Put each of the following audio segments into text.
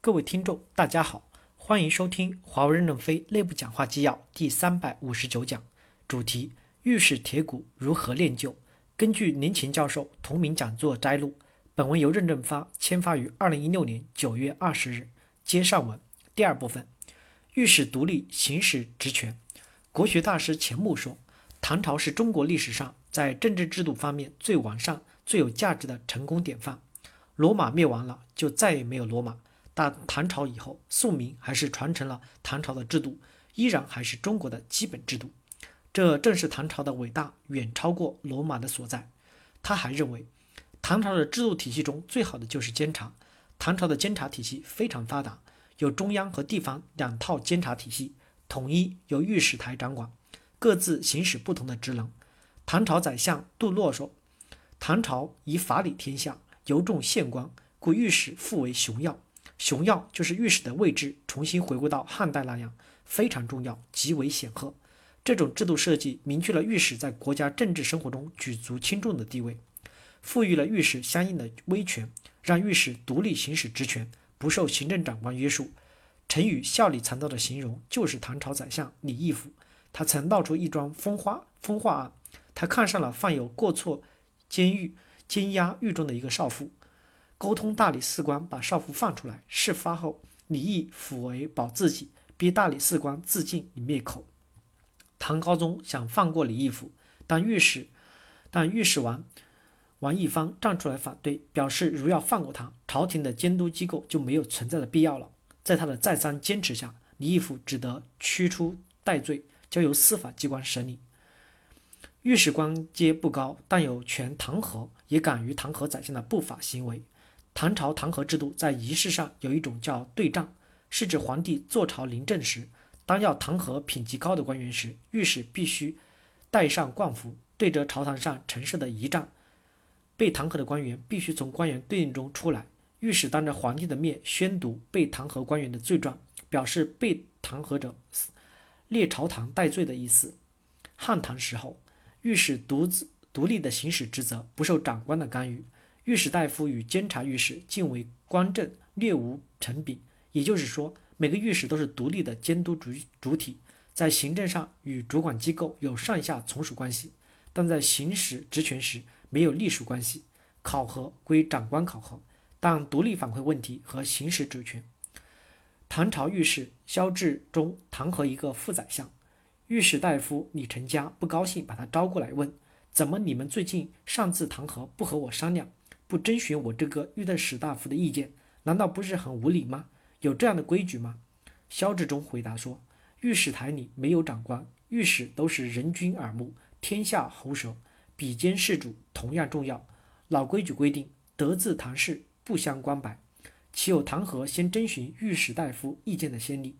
各位听众，大家好，欢迎收听华为任正非内部讲话纪要第三百五十九讲，主题：玉石铁骨如何炼就？根据林勤教授同名讲座摘录，本文由任正发签发于二零一六年九月二十日。接上文第二部分，御史独立行使职权。国学大师钱穆说，唐朝是中国历史上在政治制度方面最完善、最有价值的成功典范。罗马灭亡了，就再也没有罗马。但唐朝以后，宋明还是传承了唐朝的制度，依然还是中国的基本制度。这正是唐朝的伟大，远超过罗马的所在。他还认为，唐朝的制度体系中最好的就是监察。唐朝的监察体系非常发达，有中央和地方两套监察体系，统一由御史台掌管，各自行使不同的职能。唐朝宰相杜洛说：“唐朝以法理天下，尤重县官，故御史复为雄要。雄要就是御史的位置重新回归到汉代那样，非常重要，极为显赫。这种制度设计明确了御史在国家政治生活中举足轻重的地位，赋予了御史相应的威权。”让御史独立行使职权，不受行政长官约束。成语“笑里藏刀”的形容就是唐朝宰相李义府。他曾闹出一桩风花风化案，他看上了犯有过错监狱监押狱中的一个少妇，沟通大理寺官把少妇放出来。事发后，李义府为保自己，逼大理寺官自尽以灭口。唐高宗想放过李义府，但御史但御史王。王一方站出来反对，表示如要放过他，朝廷的监督机构就没有存在的必要了。在他的再三坚持下，李义府只得驱出戴罪，交由司法机关审理。御史官阶不高，但有权弹劾，也敢于弹劾宰相的不法行为。唐朝弹劾制度在仪式上有一种叫对仗，是指皇帝坐朝临政时，当要弹劾品级高的官员时，御史必须戴上冠服，对着朝堂上陈设的仪仗。被弹劾的官员必须从官员对应中出来，御史当着皇帝的面宣读被弹劾官员的罪状，表示被弹劾者列朝堂戴罪的意思。汉唐时候，御史独自独立的行使职责，不受长官的干预。御史大夫与监察御史尽为官正，略无成比。也就是说，每个御史都是独立的监督主主体，在行政上与主管机构有上下从属关系，但在行使职权时。没有隶属关系，考核归长官考核，但独立反馈问题和行使职权。唐朝御史萧志忠弹劾一个副宰相，御史大夫李成家不高兴，把他招过来问：怎么你们最近擅自弹劾，不和我商量，不征询我这个御史大夫的意见，难道不是很无礼吗？有这样的规矩吗？萧志忠回答说：御史台里没有长官，御史都是人君耳目，天下喉舌。比肩事主同样重要。老规矩规定，得字谈事不相关白，岂有弹劾先征询御史大夫意见的先例？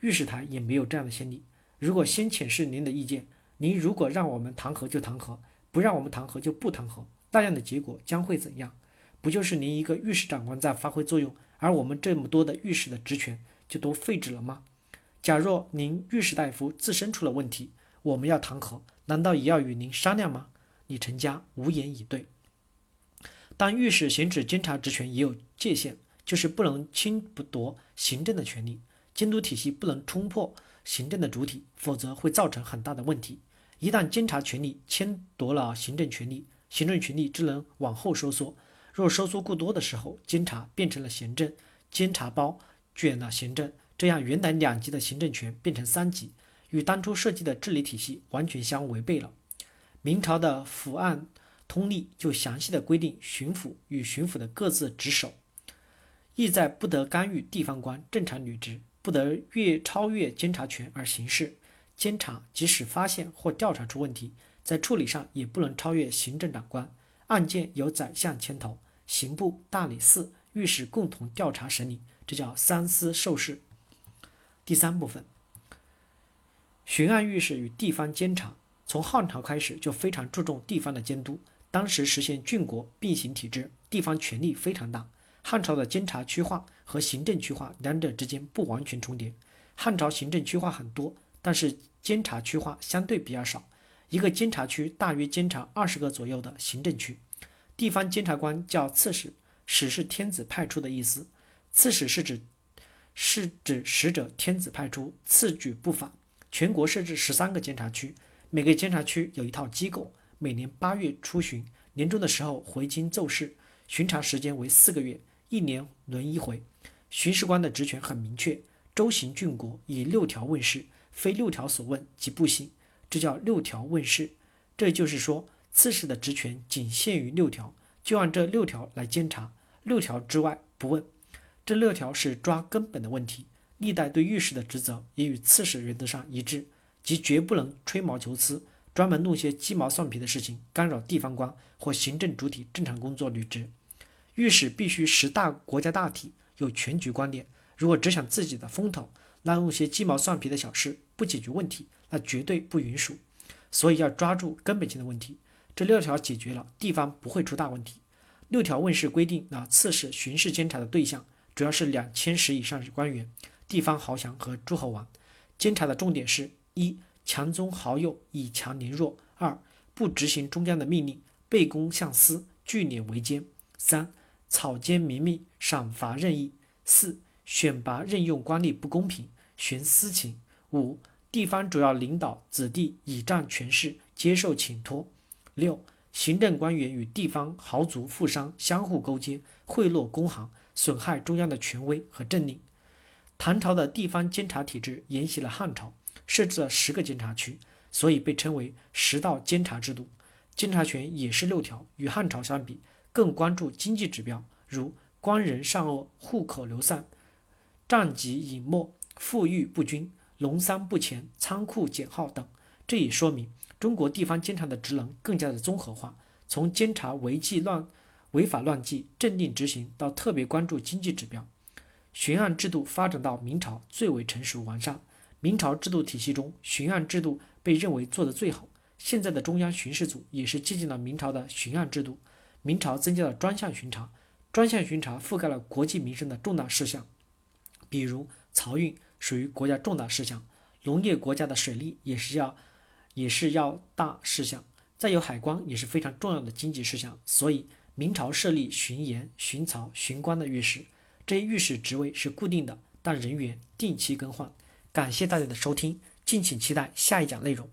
御史台也没有这样的先例。如果先请示您的意见，您如果让我们弹劾就弹劾，不让我们弹劾就不弹劾，那样的结果将会怎样？不就是您一个御史长官在发挥作用，而我们这么多的御史的职权就都废止了吗？假若您御史大夫自身出了问题，我们要弹劾，难道也要与您商量吗？李成家无言以对。但御史行使监察职权也有界限，就是不能侵夺行政的权利，监督体系不能冲破行政的主体，否则会造成很大的问题。一旦监察权力侵夺了行政权力，行政权力只能往后收缩。若收缩过多的时候，监察变成了行政，监察包卷了行政，这样原来两级的行政权变成三级，与当初设计的治理体系完全相违背了。明朝的府案通例就详细的规定巡抚与巡抚的各自职守，意在不得干预地方官正常履职，不得越超越监察权而行事。监察即使发现或调查出问题，在处理上也不能超越行政长官。案件由宰相牵头，刑部、大理寺、御史共同调查审理，这叫三司受事。第三部分，巡案御史与地方监察。从汉朝开始就非常注重地方的监督，当时实现郡国并行体制，地方权力非常大。汉朝的监察区划和行政区划两者之间不完全重叠，汉朝行政区划很多，但是监察区划相对比较少。一个监察区大约监察二十个左右的行政区，地方监察官叫刺史，史是天子派出的意思，刺史是指是指使者天子派出，次举不返。全国设置十三个监察区，每个监察区有一套机构，每年八月出巡，年终的时候回京奏事，巡查时间为四个月，一年轮一回。巡视官的职权很明确，周行郡国，以六条问事，非六条所问即不行，这叫六条问世。这就是说，刺史的职权仅限于六条，就按这六条来监察，六条之外不问。这六条是抓根本的问题。历代对御史的职责也与刺史原则上一致，即绝不能吹毛求疵，专门弄些鸡毛蒜皮的事情，干扰地方官或行政主体正常工作履职。御史必须识大国家大体，有全局观点。如果只想自己的风头，那弄些鸡毛蒜皮的小事，不解决问题，那绝对不允许。所以要抓住根本性的问题。这六条解决了，地方不会出大问题。六条问事规定那刺史巡视监察的对象，主要是两千石以上的官员。地方豪强和诸侯王，监察的重点是：一、强宗豪右，以强凌弱；二、不执行中央的命令，背公向私，聚敛为奸；三、草菅民密，赏罚任意；四、选拔任用官吏不公平，徇私情；五、地方主要领导子弟倚仗权势，接受请托；六、行政官员与地方豪族富商相互勾结，贿赂公行，损害中央的权威和政令。唐朝的地方监察体制沿袭了汉朝，设置了十个监察区，所以被称为十道监察制度。监察权也是六条，与汉朝相比，更关注经济指标，如官人善恶、户口流散、战籍隐没、富裕不均、农桑不前、仓库减耗等。这也说明中国地方监察的职能更加的综合化，从监察违纪乱违法乱纪、镇定执行，到特别关注经济指标。巡案制度发展到明朝最为成熟完善。明朝制度体系中，巡案制度被认为做得最好。现在的中央巡视组也是借鉴了明朝的巡案制度。明朝增加了专项巡查，专项巡查覆盖了国计民生的重大事项，比如漕运属于国家重大事项，农业国家的水利也是要也是要大事项。再有海关也是非常重要的经济事项。所以明朝设立巡盐、巡漕、巡官的御史。这一御史职位是固定的，但人员定期更换。感谢大家的收听，敬请期待下一讲内容。